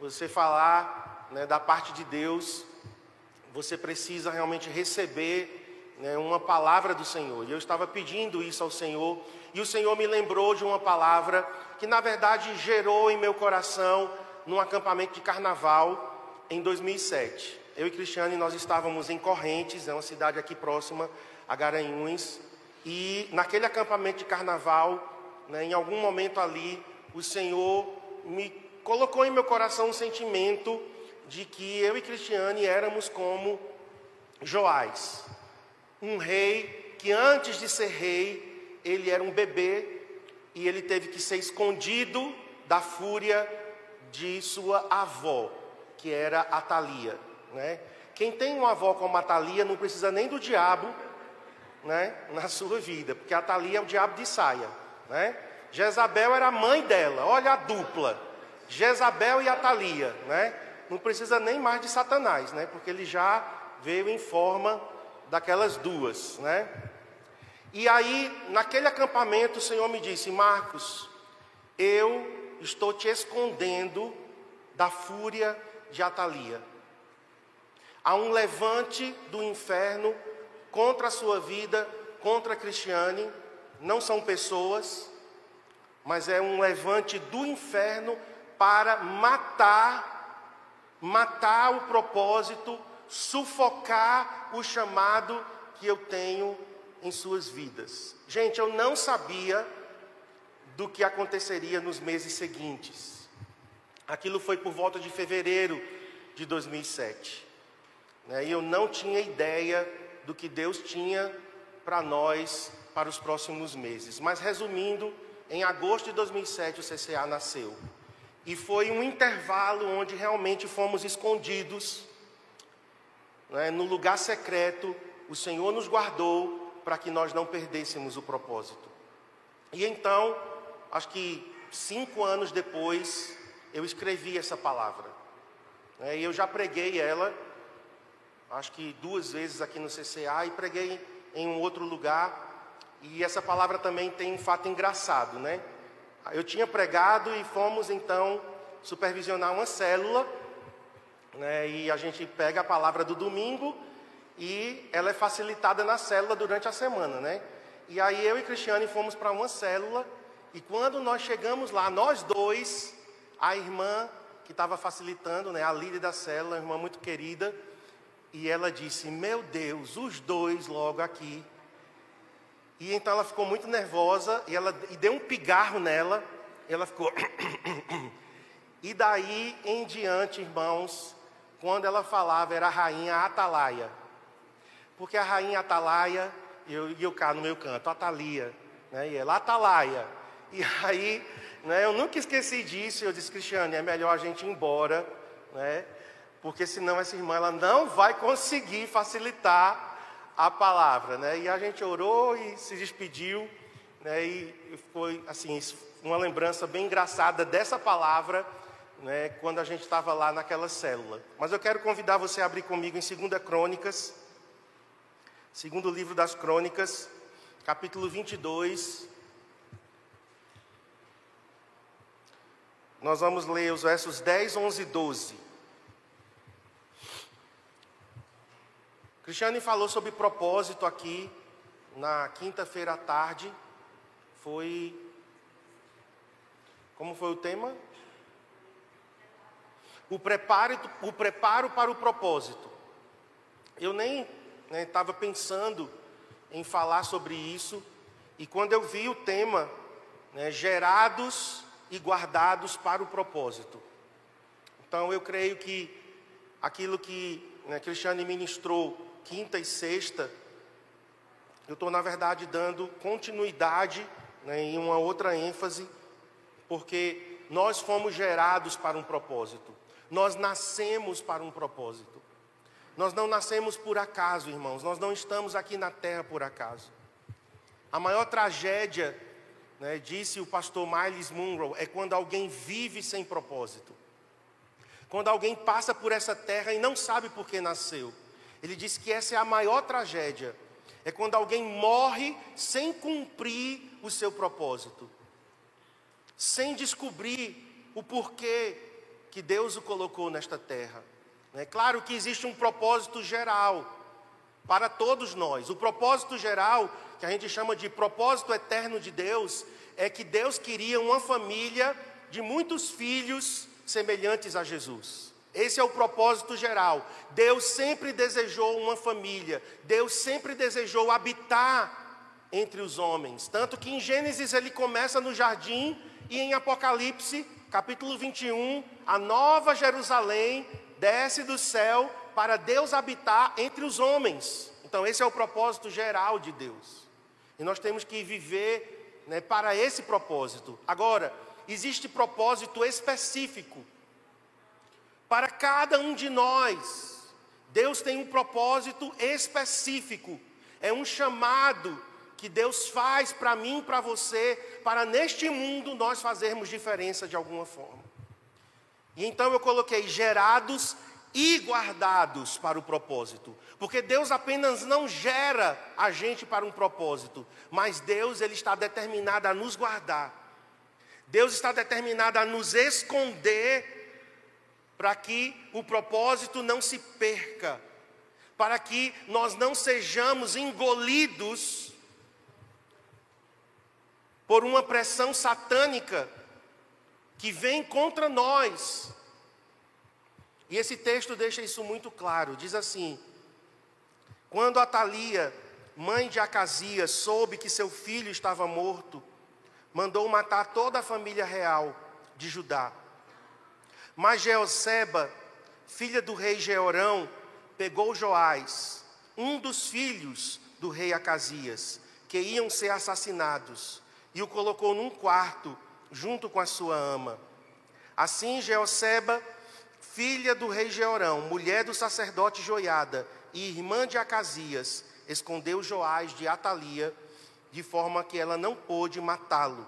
você falar né, da parte de Deus, você precisa realmente receber né, uma palavra do Senhor. E eu estava pedindo isso ao Senhor, e o Senhor me lembrou de uma palavra que, na verdade, gerou em meu coração num acampamento de carnaval em 2007. Eu e Cristiane, nós estávamos em Correntes, é uma cidade aqui próxima a Garanhuns, e naquele acampamento de carnaval, né, em algum momento ali, o Senhor me colocou em meu coração um sentimento de que eu e Cristiane éramos como Joás, um rei que antes de ser rei, ele era um bebê e ele teve que ser escondido da fúria de sua avó, que era Atalia, né? Quem tem uma avó como Atalia não precisa nem do diabo, né, na sua vida, porque Atalia é o diabo de saia, né? Jezabel era a mãe dela, olha a dupla. Jezabel e Atalia, né? Não precisa nem mais de Satanás, né? Porque ele já veio em forma daquelas duas, né? E aí, naquele acampamento, o Senhor me disse: Marcos, eu estou te escondendo da fúria de Atalia. Há um levante do inferno contra a sua vida, contra a Cristiane. Não são pessoas, mas é um levante do inferno para matar, matar o propósito, sufocar o chamado que eu tenho em suas vidas. Gente, eu não sabia do que aconteceria nos meses seguintes. Aquilo foi por volta de fevereiro de 2007. Né? E eu não tinha ideia do que Deus tinha para nós para os próximos meses. Mas resumindo, em agosto de 2007 o CCA nasceu. E foi um intervalo onde realmente fomos escondidos, né, no lugar secreto. O Senhor nos guardou para que nós não perdêssemos o propósito. E então, acho que cinco anos depois, eu escrevi essa palavra. Né, e eu já preguei ela, acho que duas vezes aqui no CCA, e preguei em um outro lugar. E essa palavra também tem um fato engraçado, né? Eu tinha pregado e fomos então supervisionar uma célula, né, e a gente pega a palavra do domingo e ela é facilitada na célula durante a semana, né? E aí eu e Cristiane fomos para uma célula e quando nós chegamos lá, nós dois, a irmã que estava facilitando, né, a líder da célula, uma irmã muito querida, e ela disse: Meu Deus, os dois logo aqui. E então ela ficou muito nervosa e ela e deu um pigarro nela. ela ficou. e daí em diante, irmãos, quando ela falava era a rainha Atalaia. Porque a rainha Atalaia, eu, e eu cá no meu canto, Atalia, né? e ela Atalaia. E aí, né, eu nunca esqueci disso, eu disse, Cristiane, é melhor a gente ir embora, né? porque senão essa irmã ela não vai conseguir facilitar a palavra, né? E a gente orou e se despediu, né? E foi assim uma lembrança bem engraçada dessa palavra, né? Quando a gente estava lá naquela célula. Mas eu quero convidar você a abrir comigo em 2 Crônicas, segundo livro das Crônicas, capítulo 22. Nós vamos ler os versos 10, 11 e 12. Cristiane falou sobre propósito aqui na quinta-feira à tarde. Foi. Como foi o tema? O preparo, o preparo para o propósito. Eu nem estava né, pensando em falar sobre isso, e quando eu vi o tema, né, gerados e guardados para o propósito. Então eu creio que aquilo que né, Cristiane ministrou quinta e sexta, eu estou, na verdade, dando continuidade né, em uma outra ênfase, porque nós fomos gerados para um propósito, nós nascemos para um propósito. Nós não nascemos por acaso, irmãos, nós não estamos aqui na terra por acaso. A maior tragédia, né, disse o pastor Miles Munro, é quando alguém vive sem propósito. Quando alguém passa por essa terra e não sabe por que nasceu. Ele diz que essa é a maior tragédia. É quando alguém morre sem cumprir o seu propósito, sem descobrir o porquê que Deus o colocou nesta terra. É claro que existe um propósito geral para todos nós. O propósito geral, que a gente chama de propósito eterno de Deus, é que Deus queria uma família de muitos filhos semelhantes a Jesus. Esse é o propósito geral. Deus sempre desejou uma família, Deus sempre desejou habitar entre os homens. Tanto que em Gênesis ele começa no jardim e em Apocalipse, capítulo 21, a nova Jerusalém desce do céu para Deus habitar entre os homens. Então, esse é o propósito geral de Deus. E nós temos que viver né, para esse propósito. Agora, existe propósito específico para cada um de nós. Deus tem um propósito específico, é um chamado que Deus faz para mim para você, para neste mundo nós fazermos diferença de alguma forma. E então eu coloquei gerados e guardados para o propósito, porque Deus apenas não gera a gente para um propósito, mas Deus ele está determinado a nos guardar. Deus está determinado a nos esconder para que o propósito não se perca, para que nós não sejamos engolidos por uma pressão satânica que vem contra nós. E esse texto deixa isso muito claro. Diz assim: Quando Atalia, mãe de Acasias, soube que seu filho estava morto, mandou matar toda a família real de Judá. Mas Jeoseba, filha do rei Jeorão, pegou Joás, um dos filhos do rei Acasias, que iam ser assassinados, e o colocou num quarto junto com a sua ama. Assim, Jeoseba, filha do rei Jeorão, mulher do sacerdote Joiada e irmã de Acasias, escondeu Joás de Atalia, de forma que ela não pôde matá-lo.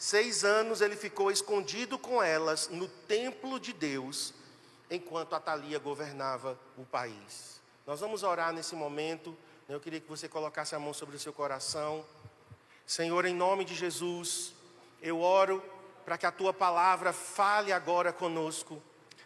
Seis anos ele ficou escondido com elas no templo de Deus, enquanto Atalia governava o país. Nós vamos orar nesse momento. Eu queria que você colocasse a mão sobre o seu coração. Senhor, em nome de Jesus, eu oro para que a tua palavra fale agora conosco.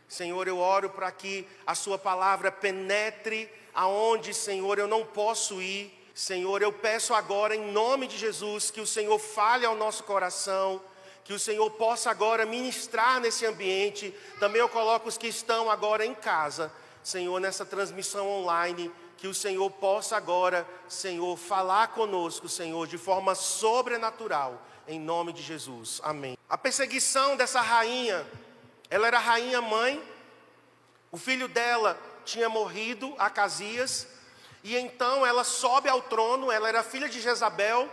Senhor, eu oro para que a sua palavra penetre aonde, Senhor, eu não posso ir. Senhor, eu peço agora em nome de Jesus que o Senhor fale ao nosso coração, que o Senhor possa agora ministrar nesse ambiente. Também eu coloco os que estão agora em casa, Senhor, nessa transmissão online que o Senhor possa agora, Senhor, falar conosco, Senhor, de forma sobrenatural, em nome de Jesus. Amém. A perseguição dessa rainha, ela era rainha mãe, o filho dela tinha morrido, Acasias, e então ela sobe ao trono, ela era filha de Jezabel.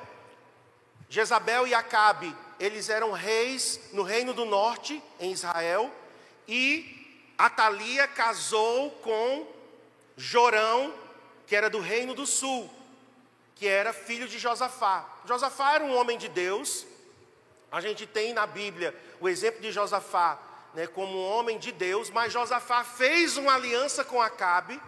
Jezabel e Acabe, eles eram reis no reino do norte, em Israel, e Atalia casou com Jorão, que era do reino do sul, que era filho de Josafá. Josafá era um homem de Deus. A gente tem na Bíblia o exemplo de Josafá né, como um homem de Deus, mas Josafá fez uma aliança com Acabe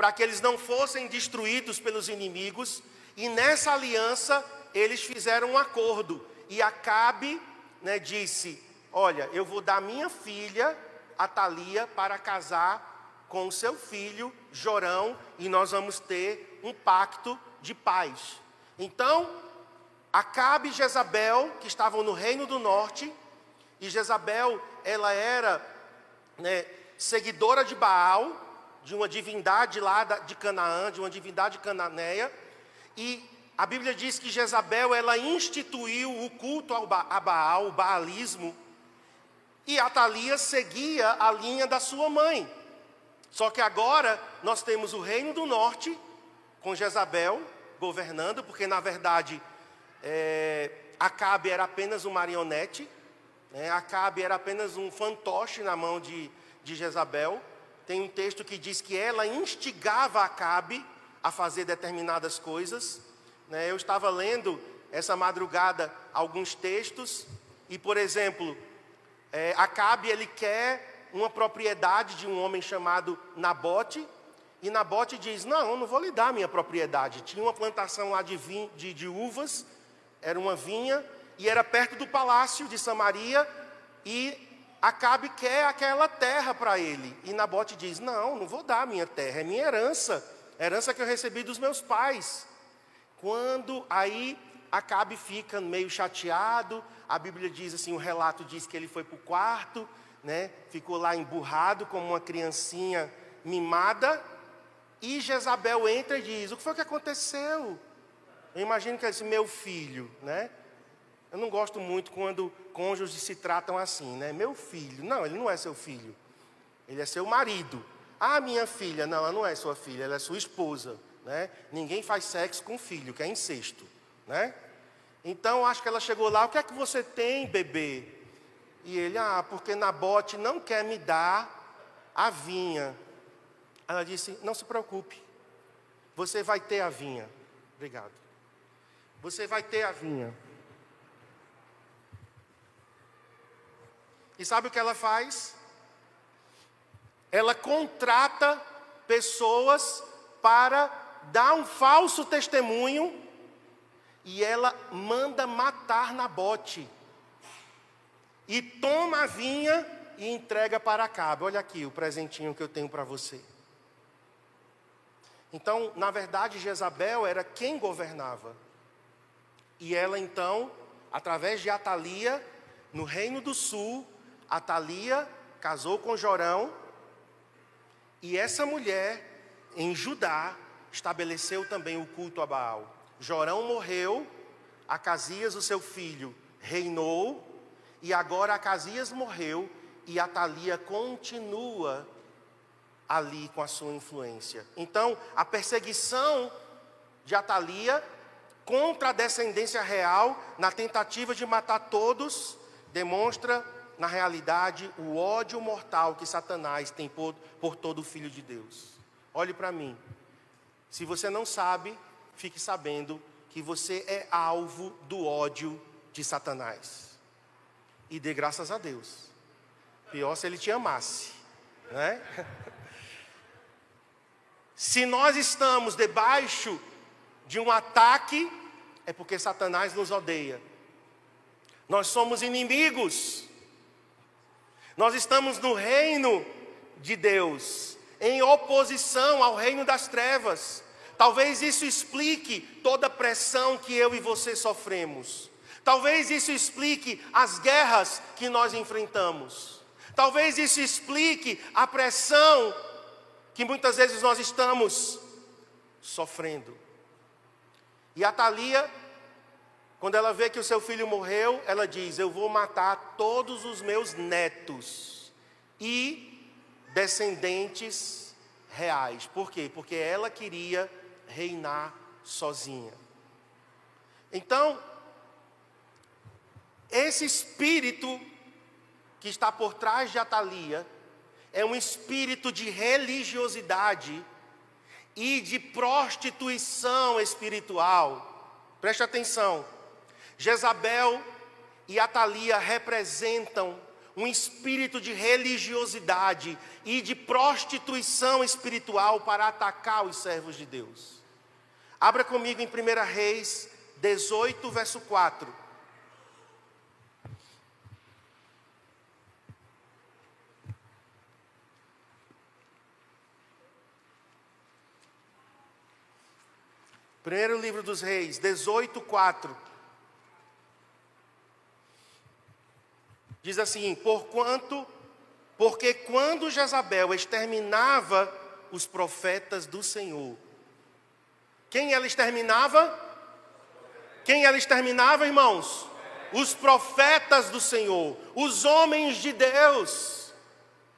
para que eles não fossem destruídos pelos inimigos, e nessa aliança eles fizeram um acordo. E Acabe né, disse: Olha, eu vou dar minha filha, Atalia, para casar com o seu filho Jorão e nós vamos ter um pacto de paz. Então, Acabe e Jezabel, que estavam no reino do norte, e Jezabel, ela era né, seguidora de Baal, de uma divindade lá de Canaã, de uma divindade cananeia, e a Bíblia diz que Jezabel, ela instituiu o culto a Baal, o baalismo, e Atalia seguia a linha da sua mãe. Só que agora nós temos o reino do norte, com Jezabel governando, porque na verdade é, Acabe era apenas um marionete, né? Acabe era apenas um fantoche na mão de, de Jezabel. Tem um texto que diz que ela instigava Acabe a fazer determinadas coisas. Né? Eu estava lendo essa madrugada alguns textos, e por exemplo, é, Acabe ele quer uma propriedade de um homem chamado Nabote, e Nabote diz: Não, não vou lhe dar minha propriedade. Tinha uma plantação lá de, de, de uvas, era uma vinha, e era perto do palácio de Samaria, e Acabe quer aquela terra para ele. E Nabote diz: Não, não vou dar minha terra, é minha herança, herança que eu recebi dos meus pais. Quando aí Acabe fica meio chateado, a Bíblia diz assim: o relato diz que ele foi para o quarto, né, ficou lá emburrado como uma criancinha mimada, e Jezabel entra e diz: O que foi que aconteceu? Eu imagino que é esse meu filho, né? Eu não gosto muito quando cônjuges se tratam assim, né? Meu filho. Não, ele não é seu filho. Ele é seu marido. Ah, minha filha. Não, ela não é sua filha, ela é sua esposa. Né? Ninguém faz sexo com filho, que é incesto. Né? Então, acho que ela chegou lá. O que é que você tem, bebê? E ele, ah, porque Nabote não quer me dar a vinha. Ela disse: Não se preocupe, você vai ter a vinha. Obrigado. Você vai ter a vinha. E sabe o que ela faz? Ela contrata pessoas para dar um falso testemunho e ela manda matar Nabote. E toma a vinha e entrega para Acabe. Olha aqui o presentinho que eu tenho para você. Então, na verdade, Jezabel era quem governava. E ela então, através de Atalia, no reino do sul, Atalia casou com Jorão, e essa mulher, em Judá, estabeleceu também o culto a Baal. Jorão morreu, Acasias, o seu filho, reinou, e agora Acasias morreu, e Atalia continua ali com a sua influência. Então, a perseguição de Atalia contra a descendência real, na tentativa de matar todos, demonstra na realidade, o ódio mortal que Satanás tem por, por todo filho de Deus. Olhe para mim. Se você não sabe, fique sabendo que você é alvo do ódio de Satanás. E dê graças a Deus. Pior se ele te amasse, né? Se nós estamos debaixo de um ataque, é porque Satanás nos odeia. Nós somos inimigos. Nós estamos no reino de Deus, em oposição ao reino das trevas. Talvez isso explique toda a pressão que eu e você sofremos. Talvez isso explique as guerras que nós enfrentamos. Talvez isso explique a pressão que muitas vezes nós estamos sofrendo. E a Thalia quando ela vê que o seu filho morreu, ela diz: Eu vou matar todos os meus netos e descendentes reais. Por quê? Porque ela queria reinar sozinha. Então, esse espírito que está por trás de Atalia é um espírito de religiosidade e de prostituição espiritual. Preste atenção. Jezabel e Atalia representam um espírito de religiosidade e de prostituição espiritual para atacar os servos de Deus. Abra comigo em 1 Reis 18, verso 4. Primeiro livro dos Reis, 18, 4. Diz assim: Porquanto, porque quando Jezabel exterminava os profetas do Senhor, quem ela exterminava? Quem ela exterminava, irmãos? Os profetas do Senhor, os homens de Deus.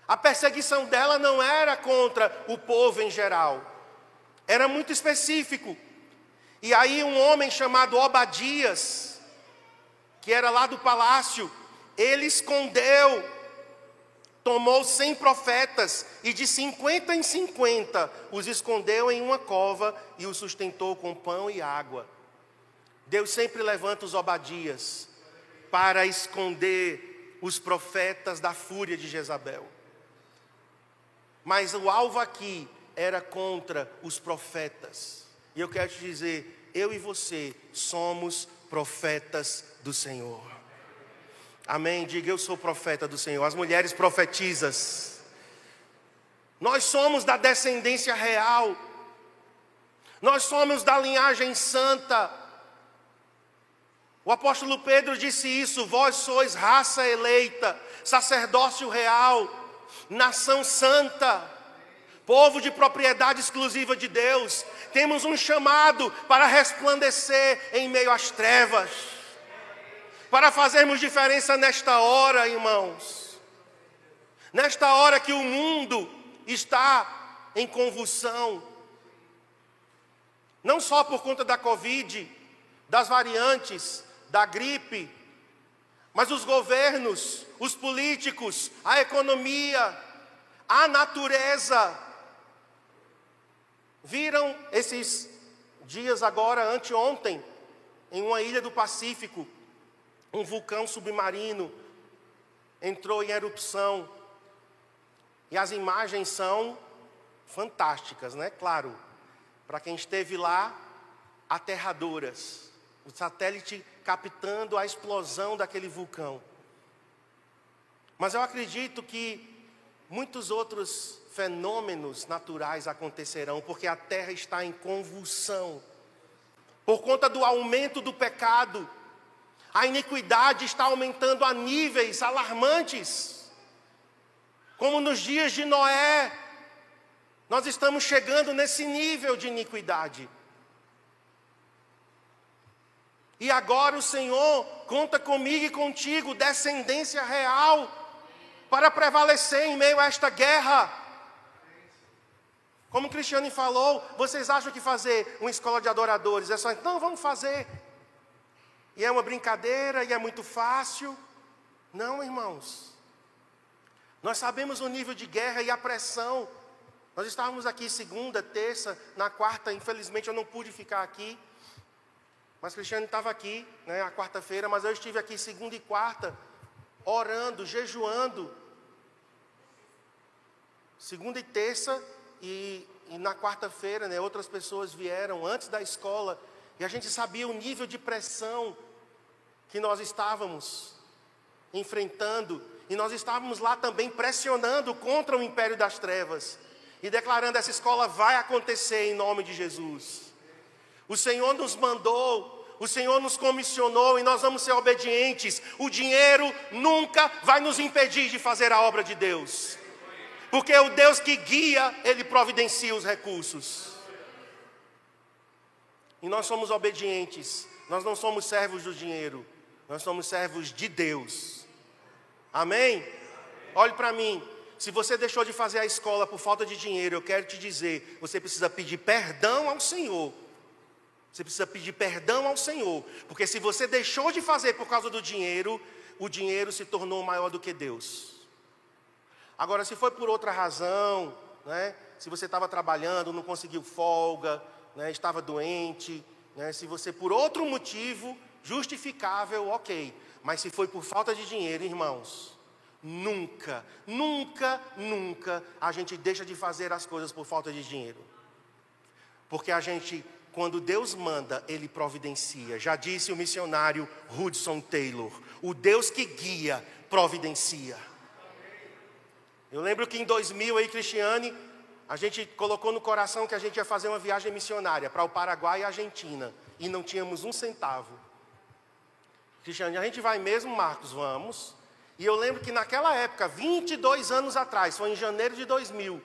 A perseguição dela não era contra o povo em geral, era muito específico. E aí, um homem chamado Obadias, que era lá do palácio, ele escondeu, tomou cem profetas e de cinquenta em cinquenta os escondeu em uma cova e os sustentou com pão e água. Deus sempre levanta os obadias para esconder os profetas da fúria de Jezabel. Mas o alvo aqui era contra os profetas. E eu quero te dizer, eu e você somos profetas do Senhor. Amém. Diga eu sou profeta do Senhor. As mulheres profetizas. Nós somos da descendência real. Nós somos da linhagem santa. O apóstolo Pedro disse isso: vós sois raça eleita, sacerdócio real, nação santa, povo de propriedade exclusiva de Deus. Temos um chamado para resplandecer em meio às trevas, para fazermos diferença nesta hora, irmãos. Nesta hora que o mundo está em convulsão, não só por conta da Covid, das variantes, da gripe, mas os governos, os políticos, a economia, a natureza, viram esses dias agora, anteontem, em uma ilha do Pacífico, um vulcão submarino entrou em erupção. E as imagens são fantásticas, né? Claro, para quem esteve lá, aterradoras. O satélite captando a explosão daquele vulcão. Mas eu acredito que muitos outros fenômenos naturais acontecerão, porque a terra está em convulsão. Por conta do aumento do pecado, a iniquidade está aumentando a níveis alarmantes. Como nos dias de Noé, nós estamos chegando nesse nível de iniquidade. E agora o Senhor conta comigo e contigo, descendência real, para prevalecer em meio a esta guerra. Como o Cristiane falou, vocês acham que fazer uma escola de adoradores é só, não, vamos fazer. E é uma brincadeira e é muito fácil. Não, irmãos. Nós sabemos o nível de guerra e a pressão. Nós estávamos aqui segunda, terça, na quarta, infelizmente eu não pude ficar aqui. Mas Cristiano estava aqui, né, a quarta-feira, mas eu estive aqui segunda e quarta, orando, jejuando. Segunda e terça, e, e na quarta-feira, né, outras pessoas vieram antes da escola, e a gente sabia o nível de pressão que nós estávamos enfrentando, e nós estávamos lá também pressionando contra o império das trevas, e declarando: essa escola vai acontecer em nome de Jesus. O Senhor nos mandou, o Senhor nos comissionou e nós vamos ser obedientes. O dinheiro nunca vai nos impedir de fazer a obra de Deus. Porque o Deus que guia, ele providencia os recursos. E nós somos obedientes. Nós não somos servos do dinheiro. Nós somos servos de Deus. Amém? Olhe para mim. Se você deixou de fazer a escola por falta de dinheiro, eu quero te dizer, você precisa pedir perdão ao Senhor você precisa pedir perdão ao Senhor, porque se você deixou de fazer por causa do dinheiro, o dinheiro se tornou maior do que Deus. Agora, se foi por outra razão, né, se você estava trabalhando, não conseguiu folga, né, estava doente, né, se você por outro motivo justificável, ok. Mas se foi por falta de dinheiro, irmãos, nunca, nunca, nunca a gente deixa de fazer as coisas por falta de dinheiro. Porque a gente quando Deus manda, Ele providencia. Já disse o missionário Hudson Taylor: o Deus que guia, providencia. Eu lembro que em 2000 aí, Cristiane, a gente colocou no coração que a gente ia fazer uma viagem missionária para o Paraguai e a Argentina. E não tínhamos um centavo. Cristiane, a gente vai mesmo, Marcos? Vamos. E eu lembro que naquela época, 22 anos atrás, foi em janeiro de 2000,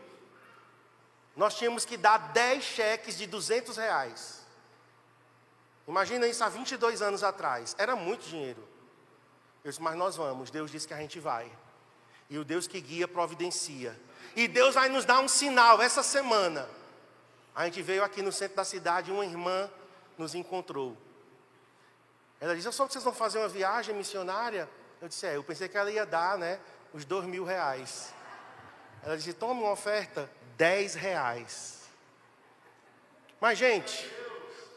nós tínhamos que dar 10 cheques de 200 reais. Imagina isso há 22 anos atrás. Era muito dinheiro. Eu disse, mas nós vamos. Deus disse que a gente vai. E o Deus que guia providencia. E Deus vai nos dar um sinal essa semana. A gente veio aqui no centro da cidade, uma irmã nos encontrou. Ela disse, eu só que vocês vão fazer uma viagem missionária. Eu disse, é, eu pensei que ela ia dar, né, os dois mil reais. Ela disse, toma uma oferta. 10 reais. Mas, gente,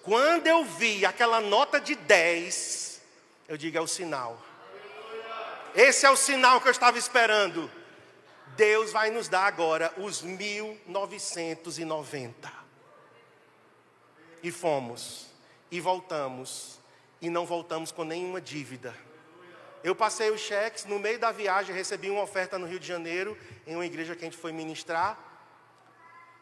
quando eu vi aquela nota de 10, eu digo: é o sinal. Esse é o sinal que eu estava esperando. Deus vai nos dar agora os 1990. E fomos, e voltamos, e não voltamos com nenhuma dívida. eu passei os cheques, no meio da viagem recebi uma oferta no Rio de Janeiro, em uma igreja que a gente foi ministrar.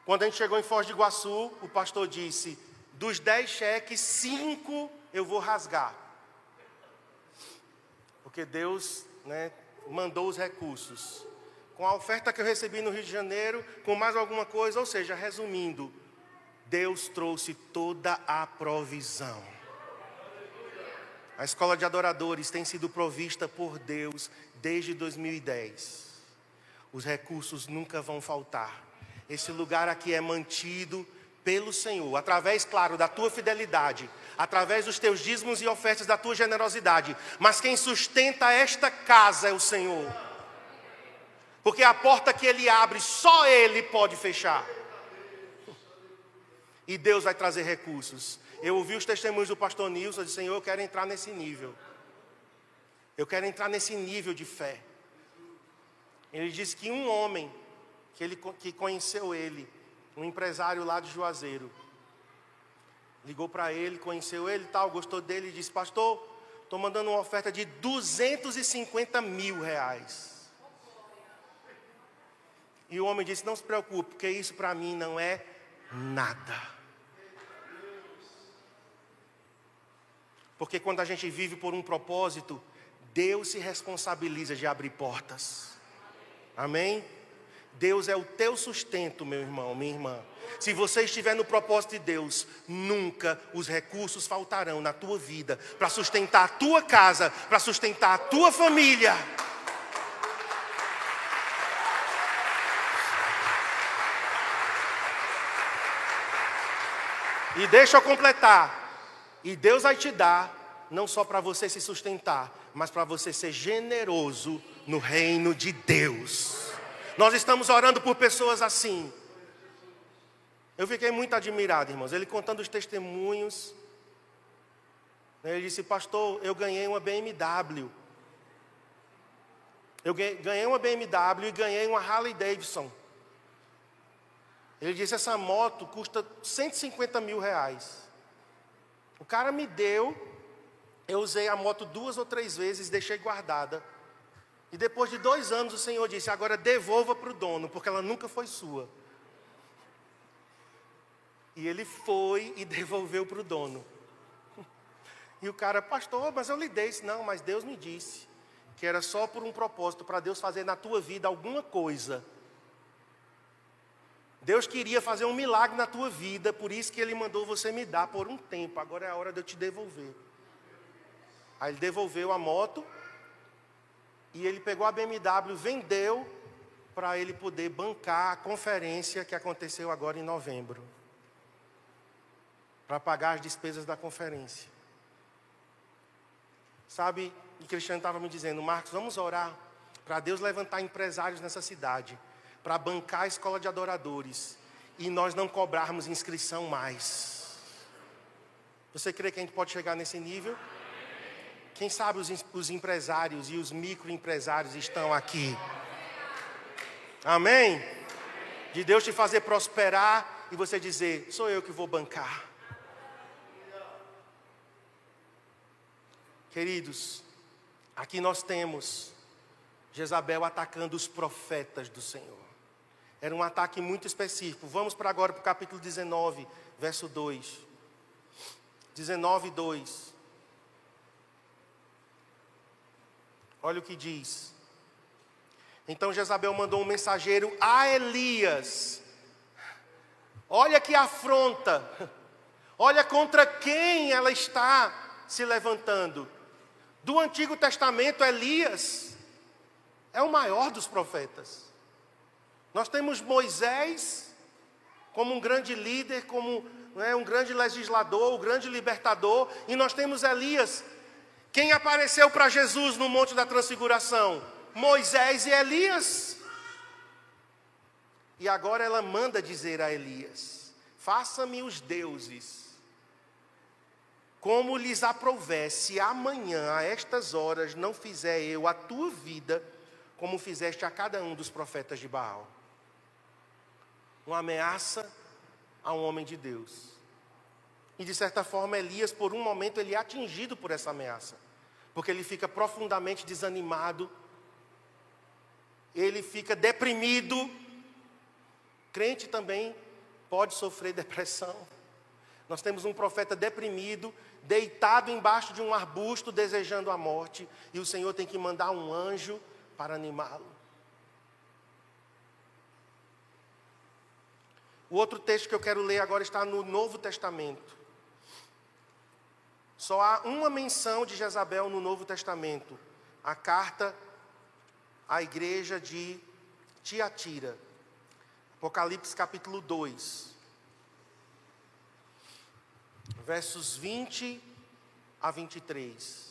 Quando a gente chegou em Foz do Iguaçu, o pastor disse: dos dez cheques, cinco eu vou rasgar. Porque Deus né, mandou os recursos. Com a oferta que eu recebi no Rio de Janeiro, com mais alguma coisa, ou seja, resumindo, Deus trouxe toda a provisão. A escola de adoradores tem sido provista por Deus desde 2010. Os recursos nunca vão faltar. Esse lugar aqui é mantido pelo Senhor, através, claro, da tua fidelidade, através dos teus dízimos e ofertas da tua generosidade. Mas quem sustenta esta casa é o Senhor. Porque a porta que ele abre, só ele pode fechar. E Deus vai trazer recursos. Eu ouvi os testemunhos do pastor Nilson, eu disse, Senhor, eu quero entrar nesse nível. Eu quero entrar nesse nível de fé. Ele disse que um homem que, ele, que conheceu ele, um empresário lá de Juazeiro, ligou para ele, conheceu ele tal, gostou dele e disse, pastor, estou mandando uma oferta de 250 mil reais. E o homem disse, não se preocupe, porque isso para mim não é nada. Porque quando a gente vive por um propósito, Deus se responsabiliza de abrir portas. Amém? Deus é o teu sustento, meu irmão, minha irmã. Se você estiver no propósito de Deus, nunca os recursos faltarão na tua vida para sustentar a tua casa, para sustentar a tua família. E deixa eu completar. E Deus vai te dar, não só para você se sustentar, mas para você ser generoso no reino de Deus. Nós estamos orando por pessoas assim. Eu fiquei muito admirado, irmãos. Ele contando os testemunhos. Ele disse, pastor, eu ganhei uma BMW. Eu ganhei uma BMW e ganhei uma Harley Davidson. Ele disse, essa moto custa 150 mil reais. O cara me deu, eu usei a moto duas ou três vezes, deixei guardada. E depois de dois anos o Senhor disse: agora devolva para o dono, porque ela nunca foi sua. E ele foi e devolveu para o dono. E o cara, pastor, mas eu lhe dei isso. Não, mas Deus me disse que era só por um propósito, para Deus fazer na tua vida alguma coisa Deus queria fazer um milagre na tua vida, por isso que Ele mandou você me dar por um tempo. Agora é a hora de eu te devolver. Aí ele devolveu a moto e ele pegou a BMW, vendeu para ele poder bancar a conferência que aconteceu agora em novembro. Para pagar as despesas da conferência. Sabe, e Cristiano estava me dizendo, Marcos, vamos orar para Deus levantar empresários nessa cidade para bancar a escola de adoradores e nós não cobrarmos inscrição mais. Você crê que a gente pode chegar nesse nível? Quem sabe os, os empresários e os microempresários estão aqui. Amém? De Deus te fazer prosperar e você dizer: sou eu que vou bancar. Queridos, aqui nós temos Jezabel atacando os profetas do Senhor. Era um ataque muito específico. Vamos para agora para o capítulo 19, verso 2. 19, 2. Olha o que diz. Então Jezabel mandou um mensageiro a Elias. Olha que afronta. Olha contra quem ela está se levantando. Do Antigo Testamento, Elias é o maior dos profetas. Nós temos Moisés como um grande líder, como é, um grande legislador, um grande libertador, e nós temos Elias. Quem apareceu para Jesus no Monte da Transfiguração? Moisés e Elias. E agora ela manda dizer a Elias: Faça-me os deuses, como lhes aprouver, se amanhã, a estas horas, não fizer eu a tua vida, como fizeste a cada um dos profetas de Baal uma ameaça a um homem de Deus. E de certa forma, Elias, por um momento, ele é atingido por essa ameaça. porque ele fica profundamente desanimado, ele fica deprimido. Crente também pode sofrer depressão. Nós temos um profeta deprimido, deitado embaixo de um arbusto, desejando a morte, e o Senhor tem que mandar um anjo para animá-lo. O outro texto que eu quero ler agora está no Novo Testamento. Só há uma menção de Jezabel no Novo Testamento, a carta à igreja de Tiatira. Apocalipse capítulo 2. Versos 20 a 23.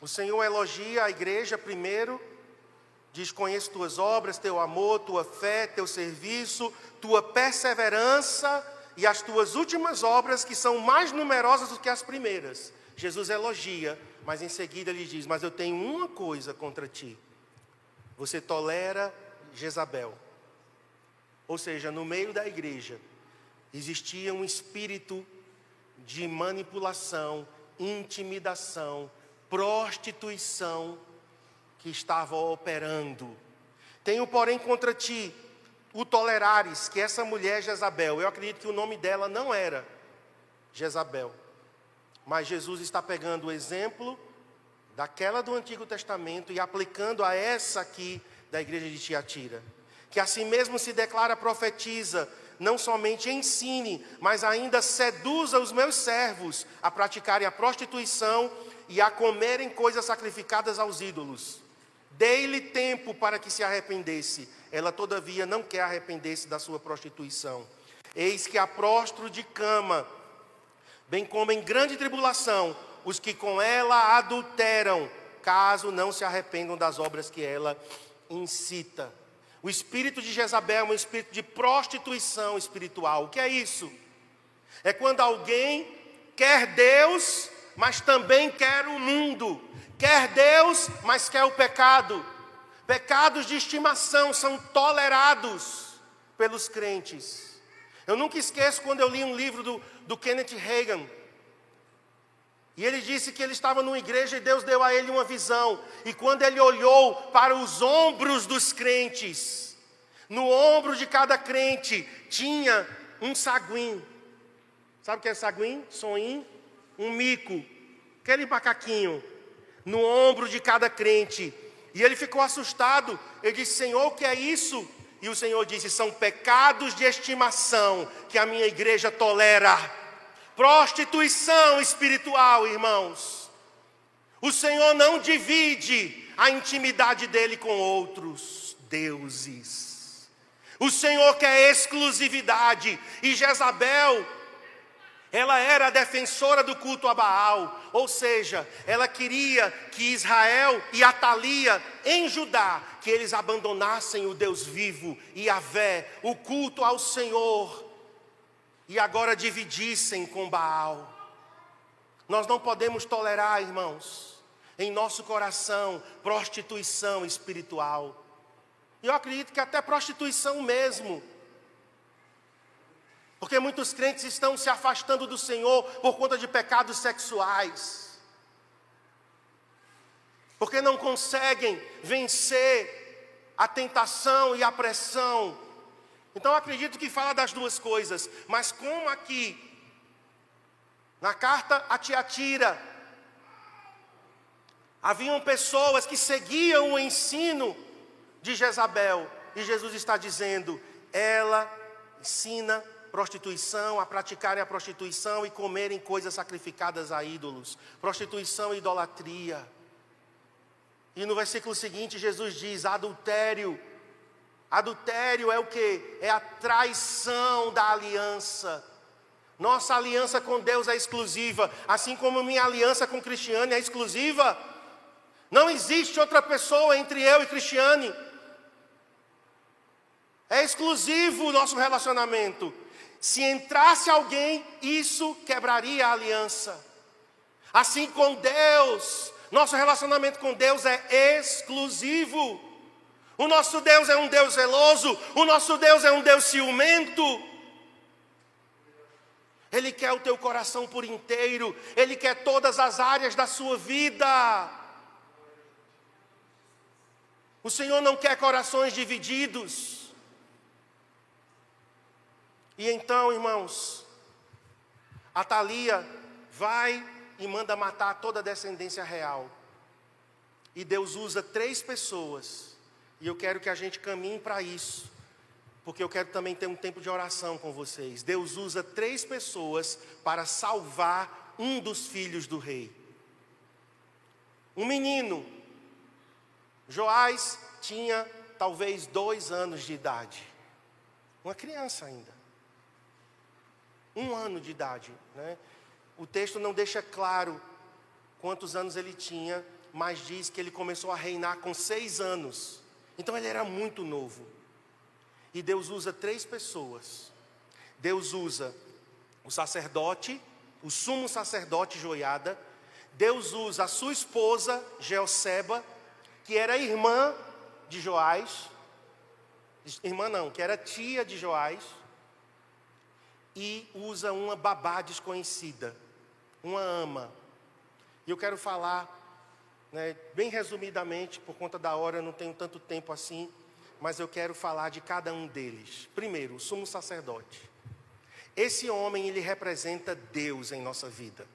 O Senhor elogia a igreja primeiro, diz: Conheço tuas obras, teu amor, tua fé, teu serviço, tua perseverança e as tuas últimas obras, que são mais numerosas do que as primeiras. Jesus elogia, mas em seguida ele diz: Mas eu tenho uma coisa contra ti você tolera Jezabel. Ou seja, no meio da igreja existia um espírito de manipulação, intimidação, prostituição que estava operando. Tenho, porém, contra ti o tolerares que essa mulher Jezabel, eu acredito que o nome dela não era Jezabel, mas Jesus está pegando o exemplo daquela do Antigo Testamento e aplicando a essa aqui da igreja de Tiatira. Que assim mesmo se declara profetiza, não somente ensine, mas ainda seduza os meus servos a praticarem a prostituição e a comerem coisas sacrificadas aos ídolos. Dei-lhe tempo para que se arrependesse. Ela, todavia, não quer arrepender-se da sua prostituição. Eis que a prostro de cama, bem como em grande tribulação, os que com ela adulteram, caso não se arrependam das obras que ela incita. O espírito de Jezabel é um espírito de prostituição espiritual. O que é isso? É quando alguém quer Deus, mas também quer o mundo. Quer Deus, mas quer o pecado. Pecados de estimação são tolerados pelos crentes. Eu nunca esqueço quando eu li um livro do, do Kenneth Reagan, e ele disse que ele estava numa igreja e Deus deu a ele uma visão. E quando ele olhou para os ombros dos crentes, no ombro de cada crente tinha um saguim. Sabe o que é saguim? Sonim? Um mico. Aquele macaquinho. No ombro de cada crente. E ele ficou assustado. Ele disse: Senhor, o que é isso? E o Senhor disse: São pecados de estimação que a minha igreja tolera Prostituição espiritual, irmãos. O Senhor não divide a intimidade dele com outros deuses. O Senhor quer exclusividade. E Jezabel, ela era a defensora do culto a Baal, ou seja, ela queria que Israel e Atalia em Judá, que eles abandonassem o Deus vivo e a vé, o culto ao Senhor e agora dividissem com Baal. Nós não podemos tolerar, irmãos, em nosso coração, prostituição espiritual. E eu acredito que até prostituição mesmo. Porque muitos crentes estão se afastando do Senhor por conta de pecados sexuais. Porque não conseguem vencer a tentação e a pressão então acredito que fala das duas coisas, mas como aqui, na carta a Tiatira, haviam pessoas que seguiam o ensino de Jezabel, e Jesus está dizendo: ela ensina prostituição, a praticarem a prostituição e comerem coisas sacrificadas a ídolos, prostituição e idolatria. E no versículo seguinte, Jesus diz: adultério Adultério é o que? É a traição da aliança. Nossa aliança com Deus é exclusiva, assim como minha aliança com Cristiane é exclusiva. Não existe outra pessoa entre eu e Cristiane. É exclusivo o nosso relacionamento. Se entrasse alguém, isso quebraria a aliança. Assim com Deus, nosso relacionamento com Deus é exclusivo. O nosso Deus é um Deus zeloso, o nosso Deus é um Deus ciumento. Ele quer o teu coração por inteiro, Ele quer todas as áreas da sua vida. O Senhor não quer corações divididos. E então, irmãos, a Thalia vai e manda matar toda a descendência real. E Deus usa três pessoas. E eu quero que a gente caminhe para isso. Porque eu quero também ter um tempo de oração com vocês. Deus usa três pessoas para salvar um dos filhos do rei. Um menino, Joás, tinha talvez dois anos de idade. Uma criança ainda. Um ano de idade. Né? O texto não deixa claro quantos anos ele tinha, mas diz que ele começou a reinar com seis anos. Então ele era muito novo. E Deus usa três pessoas. Deus usa o sacerdote, o sumo sacerdote Joiada. Deus usa a sua esposa, Geoseba, que era irmã de Joás. Irmã não, que era tia de Joás. E usa uma babá desconhecida, uma ama. E eu quero falar né, bem resumidamente, por conta da hora, eu não tenho tanto tempo assim, mas eu quero falar de cada um deles. Primeiro, o sumo sacerdote. Esse homem, ele representa Deus em nossa vida.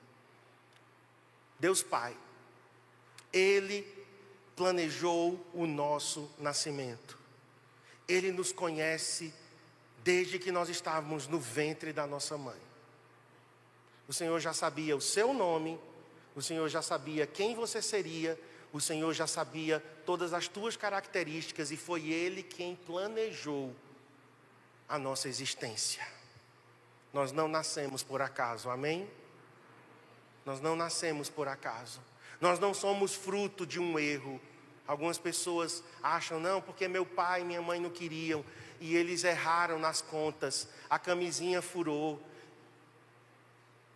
Deus Pai. Ele planejou o nosso nascimento. Ele nos conhece desde que nós estávamos no ventre da nossa mãe. O Senhor já sabia o seu nome, o Senhor já sabia quem você seria, o Senhor já sabia todas as tuas características e foi Ele quem planejou a nossa existência. Nós não nascemos por acaso, amém? Nós não nascemos por acaso. Nós não somos fruto de um erro. Algumas pessoas acham, não, porque meu pai e minha mãe não queriam e eles erraram nas contas, a camisinha furou,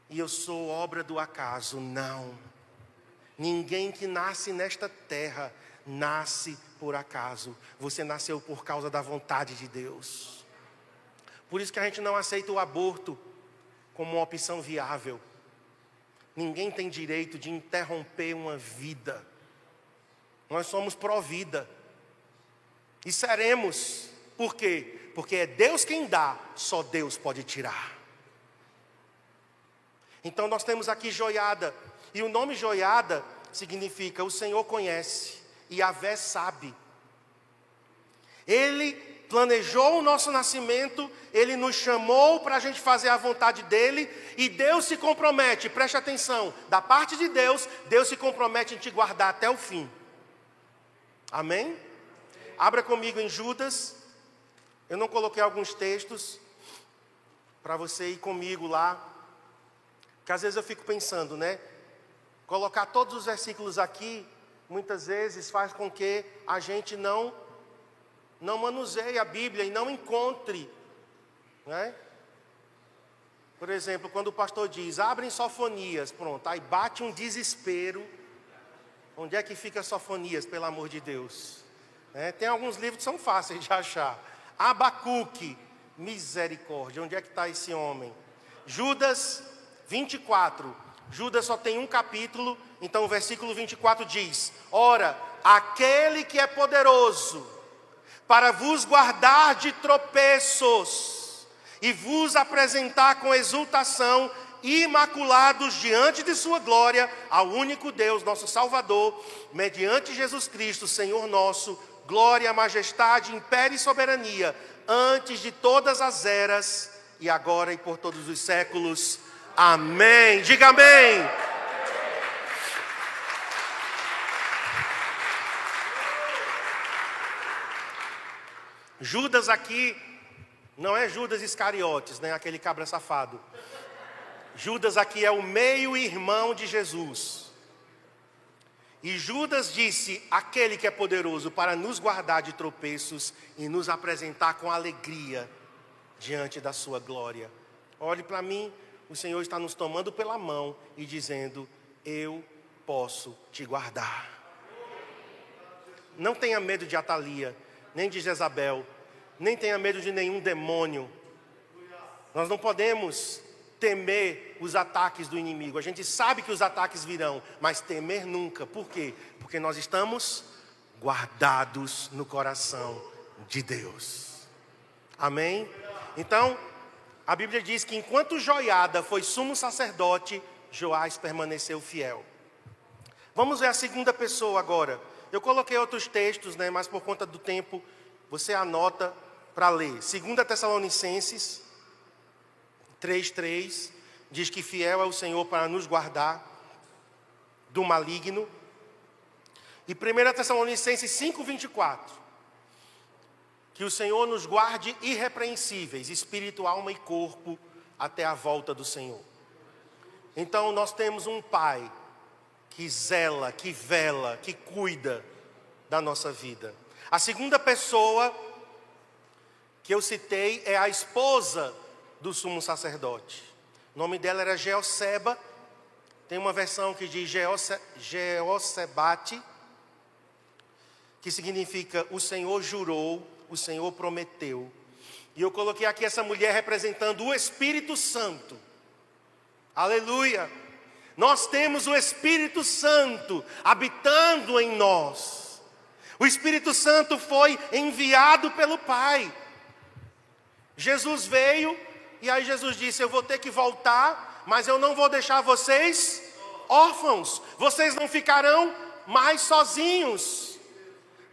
e eu sou obra do acaso. Não. Ninguém que nasce nesta terra nasce por acaso. Você nasceu por causa da vontade de Deus. Por isso que a gente não aceita o aborto como uma opção viável. Ninguém tem direito de interromper uma vida. Nós somos pró-vida. E seremos. Por quê? Porque é Deus quem dá, só Deus pode tirar. Então nós temos aqui joiada. E o nome joiada significa o Senhor conhece e a Vé sabe. Ele planejou o nosso nascimento, ele nos chamou para a gente fazer a vontade dele, e Deus se compromete, preste atenção, da parte de Deus, Deus se compromete em te guardar até o fim. Amém? Abra comigo em Judas. Eu não coloquei alguns textos para você ir comigo lá que às vezes eu fico pensando, né? Colocar todos os versículos aqui, muitas vezes faz com que a gente não não manuseie a Bíblia e não encontre, né? Por exemplo, quando o pastor diz, abrem sofonias, pronto, aí bate um desespero. Onde é que fica sofonias, pelo amor de Deus? É, tem alguns livros que são fáceis de achar. Abacuque, misericórdia, onde é que está esse homem? Judas 24. Judas só tem um capítulo, então o versículo 24 diz: Ora, aquele que é poderoso para vos guardar de tropeços e vos apresentar com exultação imaculados diante de Sua glória, ao único Deus, nosso Salvador, mediante Jesus Cristo, Senhor nosso, glória, majestade, império e soberania, antes de todas as eras, e agora e por todos os séculos. Amém. Diga amém. Judas aqui não é Judas Iscariotes, né? Aquele cabra safado. Judas aqui é o meio-irmão de Jesus. E Judas disse: aquele que é poderoso para nos guardar de tropeços e nos apresentar com alegria diante da sua glória. Olhe para mim, o Senhor está nos tomando pela mão e dizendo: Eu posso te guardar. Não tenha medo de Atalia, nem de Jezabel, nem tenha medo de nenhum demônio. Nós não podemos temer os ataques do inimigo. A gente sabe que os ataques virão, mas temer nunca. Por quê? Porque nós estamos guardados no coração de Deus. Amém? Então, a Bíblia diz que enquanto Joiada foi sumo sacerdote, Joás permaneceu fiel. Vamos ver a segunda pessoa agora. Eu coloquei outros textos, né, mas por conta do tempo, você anota para ler. 2 Tessalonicenses 3:3 diz que fiel é o Senhor para nos guardar do maligno. E 1 Tessalonicenses 5:24 que o Senhor nos guarde irrepreensíveis, espírito, alma e corpo, até a volta do Senhor. Então nós temos um Pai que zela, que vela, que cuida da nossa vida. A segunda pessoa que eu citei é a esposa do sumo sacerdote. O nome dela era Geoseba. Tem uma versão que diz Geose, Geosebate, que significa o Senhor jurou o Senhor prometeu. E eu coloquei aqui essa mulher representando o Espírito Santo. Aleluia! Nós temos o Espírito Santo habitando em nós. O Espírito Santo foi enviado pelo Pai. Jesus veio e aí Jesus disse: Eu vou ter que voltar, mas eu não vou deixar vocês órfãos. Vocês não ficarão mais sozinhos.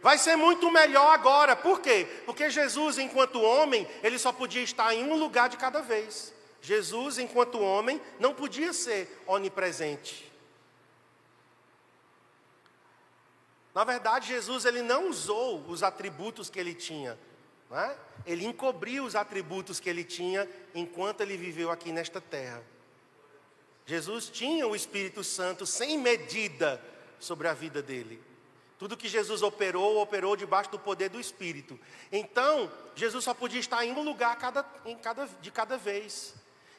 Vai ser muito melhor agora. Por quê? Porque Jesus, enquanto homem, ele só podia estar em um lugar de cada vez. Jesus, enquanto homem, não podia ser onipresente. Na verdade, Jesus ele não usou os atributos que ele tinha. Né? Ele encobriu os atributos que ele tinha enquanto ele viveu aqui nesta terra. Jesus tinha o Espírito Santo sem medida sobre a vida dele. Tudo que Jesus operou, operou debaixo do poder do Espírito. Então, Jesus só podia estar em um lugar cada, em cada, de cada vez.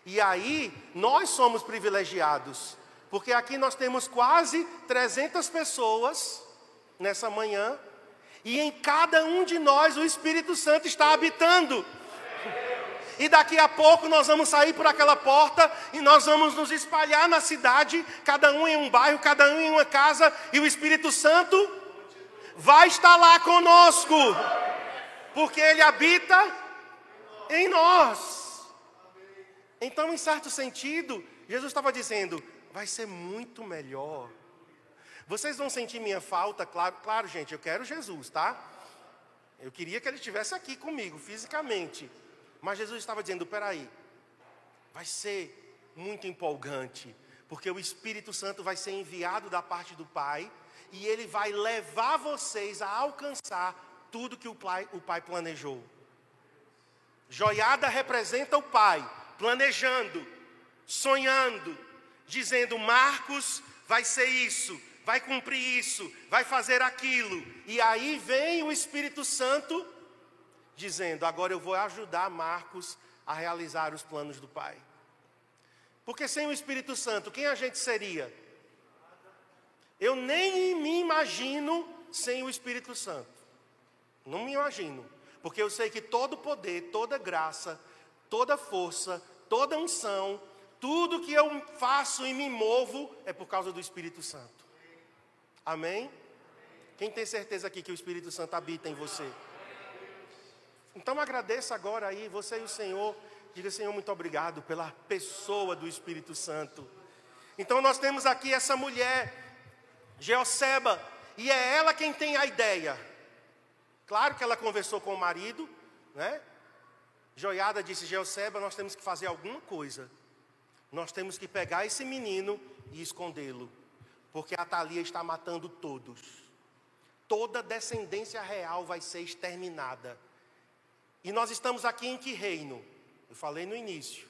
E aí, nós somos privilegiados, porque aqui nós temos quase 300 pessoas nessa manhã, e em cada um de nós o Espírito Santo está habitando. E daqui a pouco nós vamos sair por aquela porta e nós vamos nos espalhar na cidade, cada um em um bairro, cada um em uma casa, e o Espírito Santo vai estar lá conosco, porque Ele habita em nós. Então, em certo sentido, Jesus estava dizendo: vai ser muito melhor. Vocês vão sentir minha falta, claro, claro, gente, eu quero Jesus, tá? Eu queria que ele estivesse aqui comigo, fisicamente. Mas Jesus estava dizendo: peraí, vai ser muito empolgante, porque o Espírito Santo vai ser enviado da parte do Pai e Ele vai levar vocês a alcançar tudo que o Pai, o pai planejou. Joiada representa o Pai, planejando, sonhando, dizendo: Marcos vai ser isso, vai cumprir isso, vai fazer aquilo. E aí vem o Espírito Santo dizendo: Agora eu vou ajudar Marcos a realizar os planos do Pai. Porque sem o Espírito Santo, quem a gente seria? Eu nem me imagino sem o Espírito Santo. Não me imagino. Porque eu sei que todo poder, toda graça, toda força, toda unção, tudo que eu faço e me movo é por causa do Espírito Santo. Amém? Quem tem certeza aqui que o Espírito Santo habita em você? Então agradeça agora aí, você e o Senhor. Diga, Senhor, muito obrigado pela pessoa do Espírito Santo. Então nós temos aqui essa mulher Geoceba, e é ela quem tem a ideia. Claro que ela conversou com o marido, né? Joiada disse: Geoceba, nós temos que fazer alguma coisa. Nós temos que pegar esse menino e escondê-lo, porque a Thalia está matando todos. Toda descendência real vai ser exterminada. E nós estamos aqui em que reino? Eu falei no início.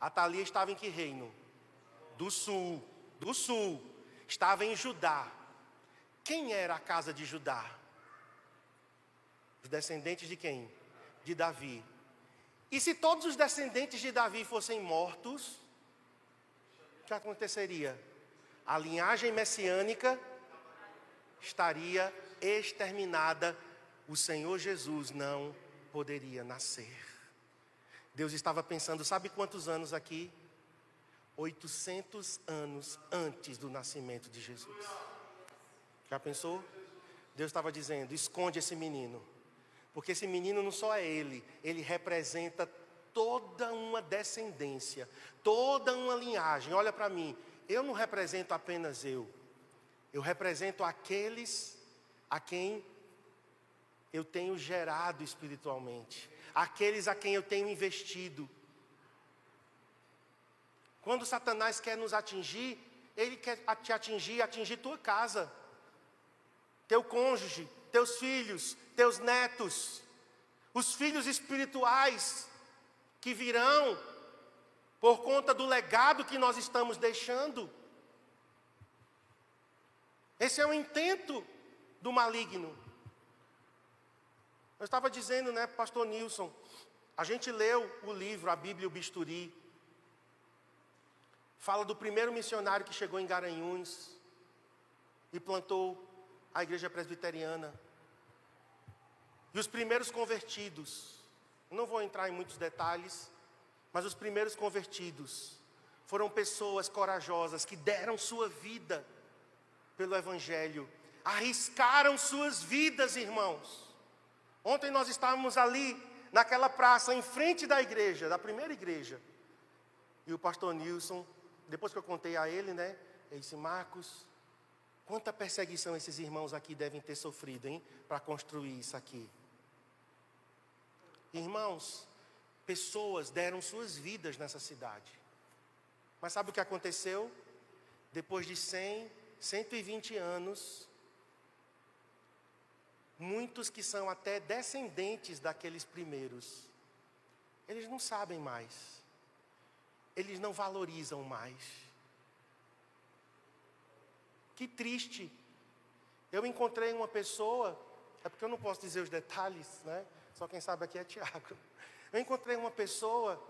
A Thalia estava em que reino? Do sul. Do sul estava em Judá. Quem era a casa de Judá? Os descendentes de quem? De Davi. E se todos os descendentes de Davi fossem mortos, o que aconteceria? A linhagem messiânica estaria exterminada, o Senhor Jesus não poderia nascer. Deus estava pensando, sabe quantos anos aqui? 800 anos antes do nascimento de Jesus. Já pensou? Deus estava dizendo: esconde esse menino, porque esse menino não só é ele, ele representa toda uma descendência, toda uma linhagem. Olha para mim, eu não represento apenas eu, eu represento aqueles a quem eu tenho gerado espiritualmente, aqueles a quem eu tenho investido. Quando Satanás quer nos atingir, ele quer te atingir, atingir tua casa, teu cônjuge, teus filhos, teus netos, os filhos espirituais que virão por conta do legado que nós estamos deixando. Esse é o intento do maligno. Eu estava dizendo, né, pastor Nilson, a gente leu o livro, a Bíblia e o Bisturi. Fala do primeiro missionário que chegou em Garanhuns e plantou a igreja presbiteriana. E os primeiros convertidos, não vou entrar em muitos detalhes, mas os primeiros convertidos foram pessoas corajosas que deram sua vida pelo Evangelho, arriscaram suas vidas, irmãos. Ontem nós estávamos ali, naquela praça, em frente da igreja, da primeira igreja. E o pastor Nilson, depois que eu contei a ele, né? Ele disse: Marcos, quanta perseguição esses irmãos aqui devem ter sofrido, hein? Para construir isso aqui. Irmãos, pessoas deram suas vidas nessa cidade. Mas sabe o que aconteceu? Depois de 100, 120 anos, muitos que são até descendentes daqueles primeiros, eles não sabem mais, eles não valorizam mais. Que triste. Eu encontrei uma pessoa, é porque eu não posso dizer os detalhes, né? Só quem sabe aqui é Tiago. Eu encontrei uma pessoa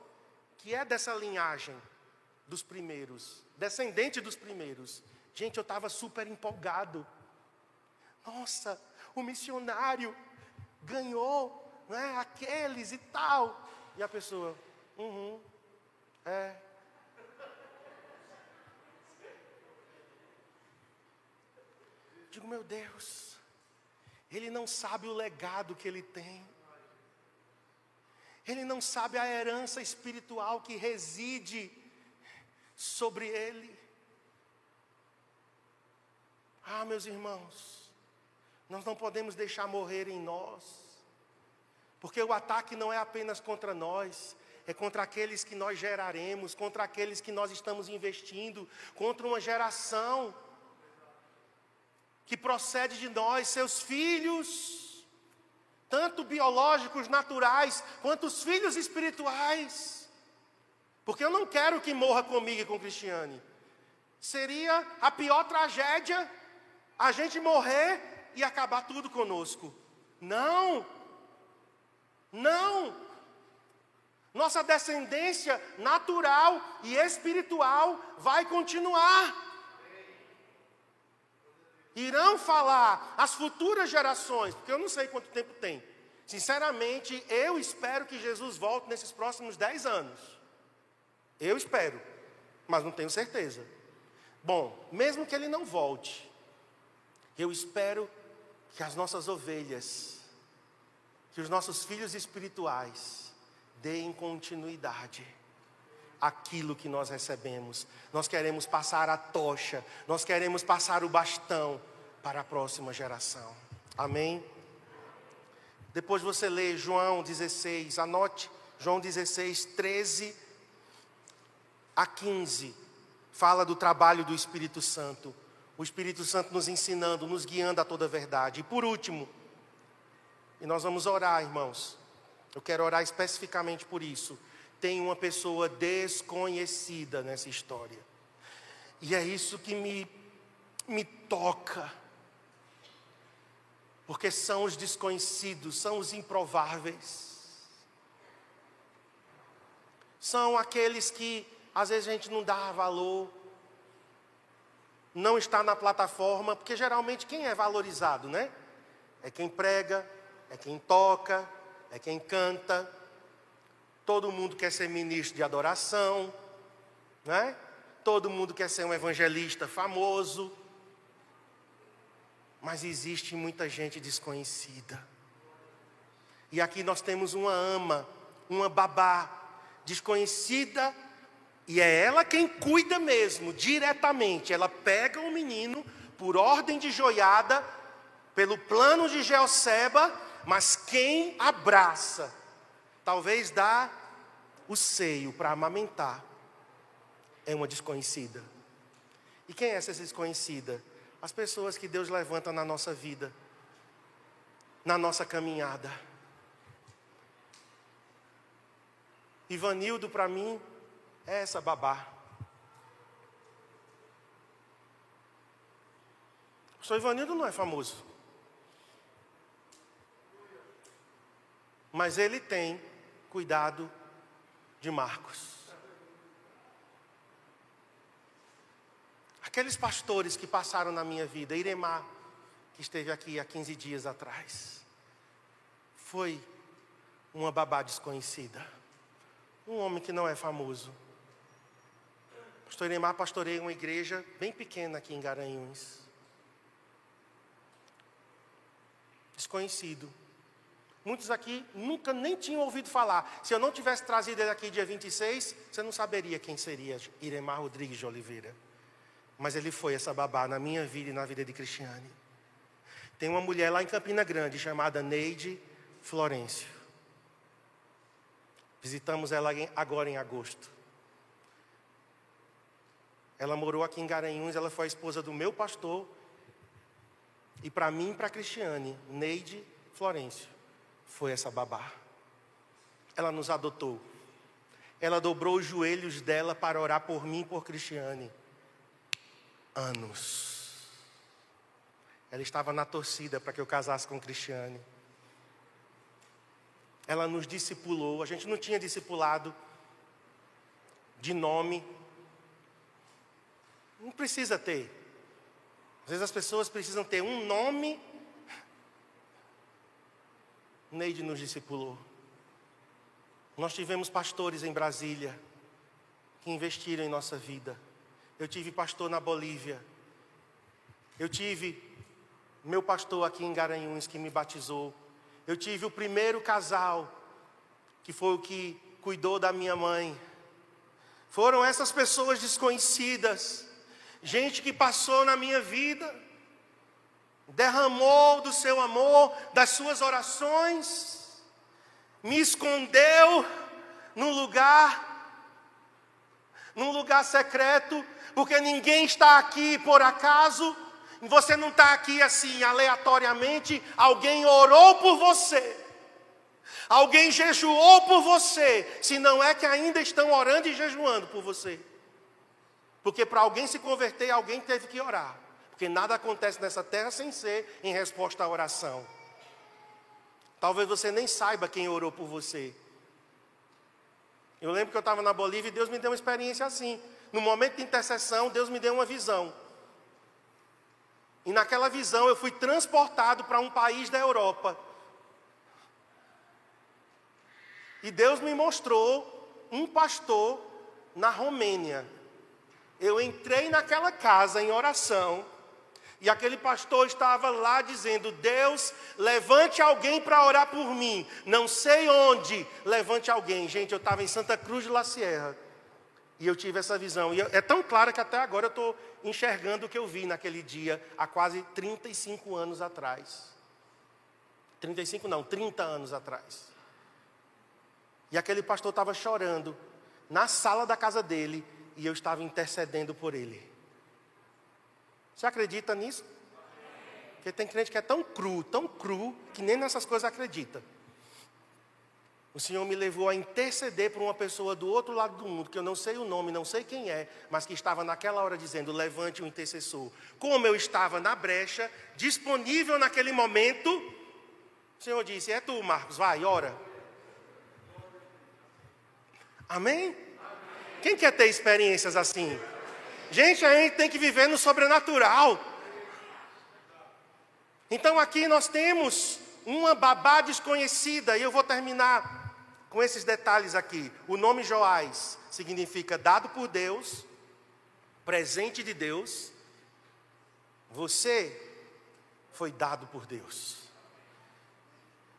que é dessa linhagem dos primeiros, descendente dos primeiros. Gente, eu estava super empolgado. Nossa, o missionário ganhou, né, aqueles e tal. E a pessoa, uhum, é. Digo, meu Deus, ele não sabe o legado que ele tem. Ele não sabe a herança espiritual que reside sobre ele. Ah, meus irmãos, nós não podemos deixar morrer em nós, porque o ataque não é apenas contra nós, é contra aqueles que nós geraremos, contra aqueles que nós estamos investindo, contra uma geração que procede de nós, seus filhos, tanto biológicos, naturais, quanto os filhos espirituais. Porque eu não quero que morra comigo e com Cristiane. Seria a pior tragédia a gente morrer e acabar tudo conosco. Não, não. Nossa descendência natural e espiritual vai continuar. Irão falar as futuras gerações, porque eu não sei quanto tempo tem. Sinceramente, eu espero que Jesus volte nesses próximos dez anos. Eu espero, mas não tenho certeza. Bom, mesmo que ele não volte, eu espero que as nossas ovelhas, que os nossos filhos espirituais deem continuidade àquilo que nós recebemos. Nós queremos passar a tocha, nós queremos passar o bastão para a próxima geração. Amém? Depois você lê João 16, anote João 16, 13 a 15. Fala do trabalho do Espírito Santo o Espírito Santo nos ensinando, nos guiando a toda a verdade. E por último, e nós vamos orar, irmãos. Eu quero orar especificamente por isso. Tem uma pessoa desconhecida nessa história. E é isso que me, me toca. Porque são os desconhecidos, são os improváveis. São aqueles que às vezes a gente não dá valor, não está na plataforma, porque geralmente quem é valorizado, né? É quem prega, é quem toca, é quem canta. Todo mundo quer ser ministro de adoração, né? todo mundo quer ser um evangelista famoso, mas existe muita gente desconhecida. E aqui nós temos uma ama, uma babá, desconhecida, e é ela quem cuida mesmo, diretamente. Ela pega o menino por ordem de joiada, pelo plano de Geoceba, mas quem abraça, talvez dá o seio para amamentar, é uma desconhecida. E quem é essa desconhecida? As pessoas que Deus levanta na nossa vida, na nossa caminhada. Ivanildo, para mim, é essa babá. O pastor Ivanildo não é famoso. Mas ele tem cuidado de Marcos. Aqueles pastores que passaram na minha vida, Iremar, que esteve aqui há 15 dias atrás, foi uma babá desconhecida, um homem que não é famoso. Pastor Iremar pastoreia uma igreja bem pequena aqui em Garanhuns. Desconhecido. Muitos aqui nunca nem tinham ouvido falar. Se eu não tivesse trazido ele aqui dia 26, você não saberia quem seria Iremar Rodrigues de Oliveira. Mas ele foi essa babá na minha vida e na vida de Cristiane. Tem uma mulher lá em Campina Grande chamada Neide Florencio. Visitamos ela agora em agosto. Ela morou aqui em Garanhuns, ela foi a esposa do meu pastor. E para mim e para Cristiane, Neide Florencio foi essa babá. Ela nos adotou. Ela dobrou os joelhos dela para orar por mim e por Cristiane. Anos. Ela estava na torcida para que eu casasse com Cristiane. Ela nos discipulou. A gente não tinha discipulado de nome. Não precisa ter. Às vezes as pessoas precisam ter um nome Neide nos discipulou. Nós tivemos pastores em Brasília que investiram em nossa vida. Eu tive pastor na Bolívia. Eu tive meu pastor aqui em Garanhuns que me batizou. Eu tive o primeiro casal que foi o que cuidou da minha mãe. Foram essas pessoas desconhecidas, gente que passou na minha vida derramou do seu amor, das suas orações, me escondeu num lugar, num lugar secreto, porque ninguém está aqui por acaso, você não está aqui assim aleatoriamente, alguém orou por você. Alguém jejuou por você, se não é que ainda estão orando e jejuando por você. Porque para alguém se converter, alguém teve que orar. Porque nada acontece nessa terra sem ser em resposta à oração. Talvez você nem saiba quem orou por você. Eu lembro que eu estava na Bolívia e Deus me deu uma experiência assim. No momento de intercessão, Deus me deu uma visão. E naquela visão eu fui transportado para um país da Europa. E Deus me mostrou um pastor na Romênia. Eu entrei naquela casa em oração e aquele pastor estava lá dizendo: Deus, levante alguém para orar por mim. Não sei onde, levante alguém. Gente, eu estava em Santa Cruz de La Sierra. E eu tive essa visão. E é tão clara que até agora eu estou enxergando o que eu vi naquele dia, há quase 35 anos atrás. 35 não, 30 anos atrás. E aquele pastor estava chorando na sala da casa dele e eu estava intercedendo por ele. Você acredita nisso? Porque tem crente que é tão cru, tão cru, que nem nessas coisas acredita. O Senhor me levou a interceder por uma pessoa do outro lado do mundo, que eu não sei o nome, não sei quem é, mas que estava naquela hora dizendo: levante o intercessor. Como eu estava na brecha, disponível naquele momento, o Senhor disse: É tu, Marcos, vai, ora. Amém? Quem quer ter experiências assim? Gente, a gente tem que viver no sobrenatural. Então aqui nós temos uma babá desconhecida, e eu vou terminar com esses detalhes aqui. O nome Joás significa dado por Deus, presente de Deus, você foi dado por Deus.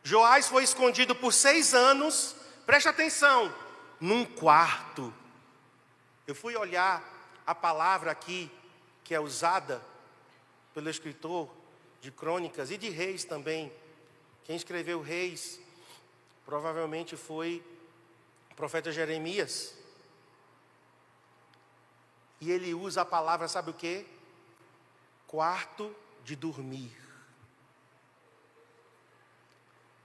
Joás foi escondido por seis anos, preste atenção, num quarto. Eu fui olhar a palavra aqui, que é usada pelo escritor de crônicas e de reis também. Quem escreveu reis provavelmente foi o profeta Jeremias. E ele usa a palavra, sabe o que? Quarto de dormir.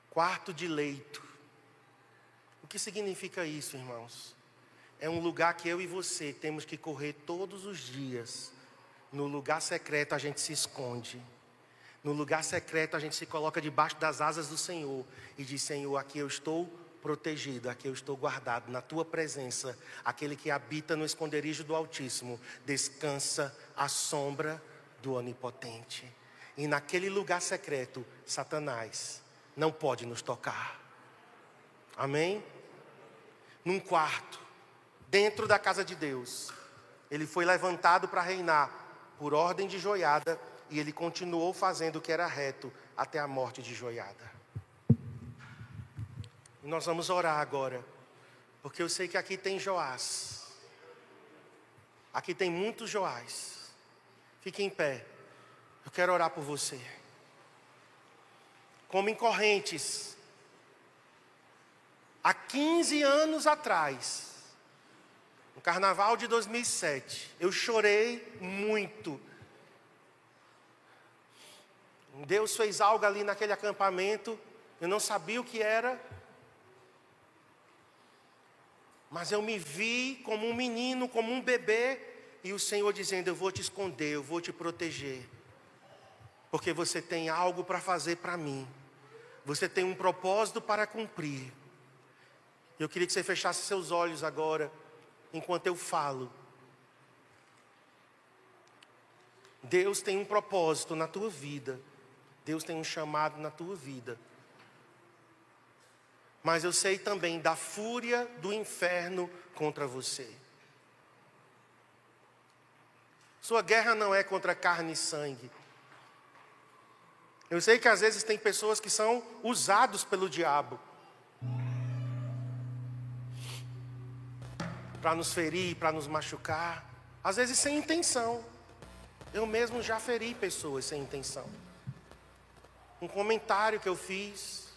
Quarto de leito. O que significa isso, irmãos? É um lugar que eu e você temos que correr todos os dias. No lugar secreto a gente se esconde. No lugar secreto a gente se coloca debaixo das asas do Senhor e diz: Senhor, aqui eu estou protegido, aqui eu estou guardado na tua presença. Aquele que habita no esconderijo do Altíssimo descansa à sombra do Onipotente. E naquele lugar secreto, Satanás não pode nos tocar. Amém? Num quarto, dentro da casa de Deus, ele foi levantado para reinar por ordem de joiada e ele continuou fazendo o que era reto até a morte de joiada. E nós vamos orar agora, porque eu sei que aqui tem Joás. Aqui tem muitos Joás. Fique em pé. Eu quero orar por você. Como em correntes. Há 15 anos atrás, carnaval de 2007, eu chorei muito. Deus fez algo ali naquele acampamento, eu não sabia o que era, mas eu me vi como um menino, como um bebê, e o Senhor dizendo: Eu vou te esconder, eu vou te proteger, porque você tem algo para fazer para mim, você tem um propósito para cumprir. Eu queria que você fechasse seus olhos agora, enquanto eu falo. Deus tem um propósito na tua vida, Deus tem um chamado na tua vida mas eu sei também da fúria do inferno contra você. Sua guerra não é contra carne e sangue. Eu sei que às vezes tem pessoas que são usados pelo diabo para nos ferir, para nos machucar, às vezes sem intenção. Eu mesmo já feri pessoas sem intenção. Um comentário que eu fiz,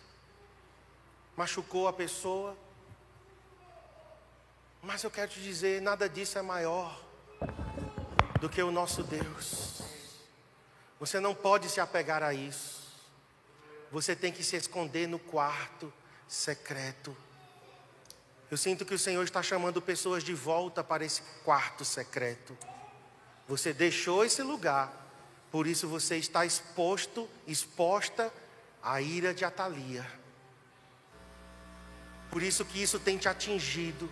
machucou a pessoa. Mas eu quero te dizer, nada disso é maior do que o nosso Deus. Você não pode se apegar a isso. Você tem que se esconder no quarto secreto. Eu sinto que o Senhor está chamando pessoas de volta para esse quarto secreto. Você deixou esse lugar, por isso você está exposto, exposta à ira de Atalia. Por isso que isso tem te atingido.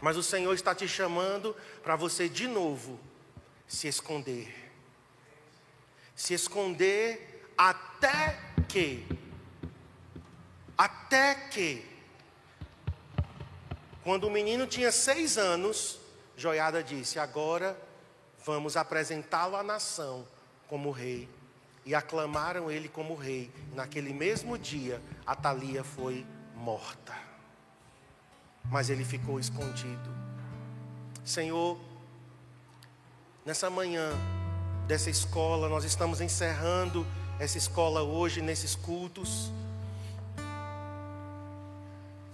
Mas o Senhor está te chamando para você de novo se esconder. Se esconder até que até que quando o menino tinha seis anos, Joiada disse: Agora vamos apresentá-lo à nação como rei. E aclamaram ele como rei. Naquele mesmo dia, Atalia foi morta. Mas ele ficou escondido. Senhor, nessa manhã dessa escola, nós estamos encerrando essa escola hoje nesses cultos.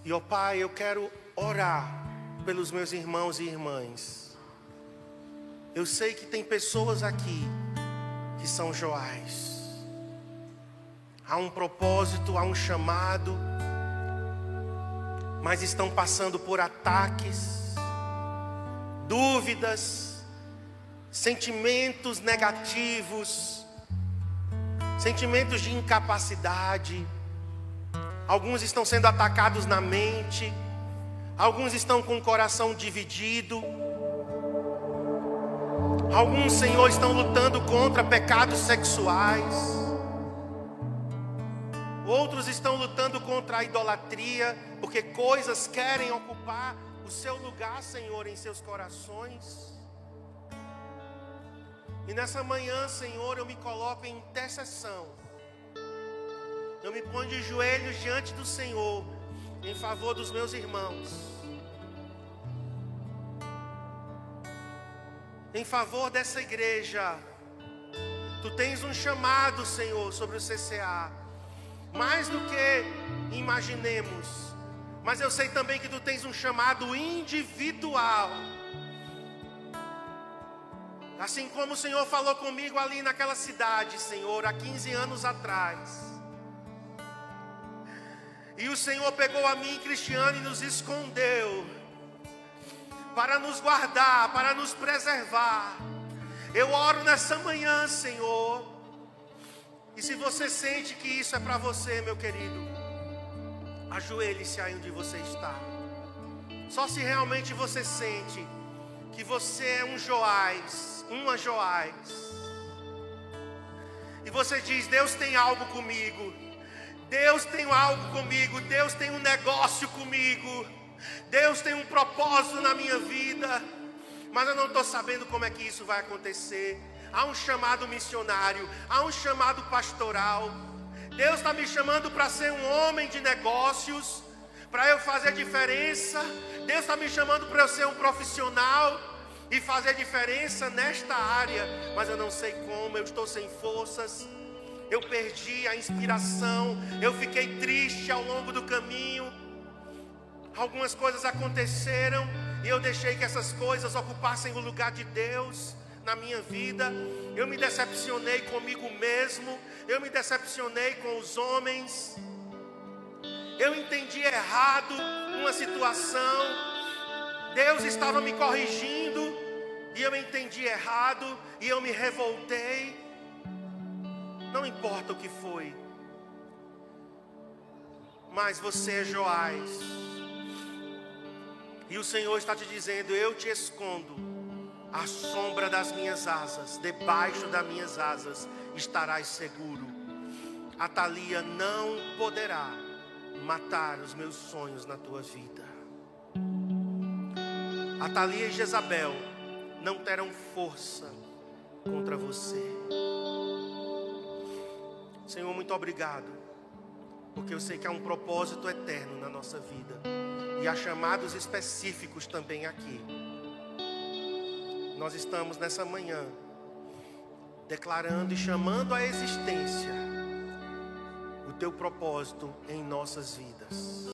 E ó Pai, eu quero orar pelos meus irmãos e irmãs. Eu sei que tem pessoas aqui que são Joás. Há um propósito, há um chamado mas estão passando por ataques, dúvidas, sentimentos negativos, sentimentos de incapacidade. Alguns estão sendo atacados na mente, alguns estão com o coração dividido. Alguns, Senhor, estão lutando contra pecados sexuais. Outros estão lutando contra a idolatria, porque coisas querem ocupar o seu lugar, Senhor, em seus corações. E nessa manhã, Senhor, eu me coloco em intercessão. Eu me ponho de joelhos diante do Senhor, em favor dos meus irmãos. Em favor dessa igreja. Tu tens um chamado, Senhor, sobre o CCA. Mais do que imaginemos. Mas eu sei também que tu tens um chamado individual Assim como o Senhor falou comigo ali naquela cidade, Senhor, há 15 anos atrás. E o Senhor pegou a mim, Cristiano, e nos escondeu, para nos guardar, para nos preservar. Eu oro nessa manhã, Senhor. E se você sente que isso é para você, meu querido, ajoelhe-se aí onde você está. Só se realmente você sente que você é um Joás, uma Joás. E você diz: Deus tem algo comigo. Deus tem algo comigo. Deus tem um negócio comigo. Deus tem um propósito na minha vida. Mas eu não estou sabendo como é que isso vai acontecer. Há um chamado missionário, há um chamado pastoral. Deus está me chamando para ser um homem de negócios para eu fazer diferença. Deus está me chamando para eu ser um profissional e fazer diferença nesta área, mas eu não sei como, eu estou sem forças. Eu perdi a inspiração, eu fiquei triste ao longo do caminho. Algumas coisas aconteceram e eu deixei que essas coisas ocupassem o lugar de Deus na minha vida. Eu me decepcionei comigo mesmo, eu me decepcionei com os homens eu entendi errado uma situação, Deus estava me corrigindo, e eu entendi errado, e eu me revoltei. Não importa o que foi, mas você é Joás, e o Senhor está te dizendo: Eu te escondo, à sombra das minhas asas, debaixo das minhas asas estarás seguro. A Thalia não poderá matar os meus sonhos na tua vida. Atalia e Jezabel não terão força contra você. Senhor, muito obrigado, porque eu sei que há um propósito eterno na nossa vida e há chamados específicos também aqui. Nós estamos nessa manhã declarando e chamando a existência o teu propósito em nossas vidas.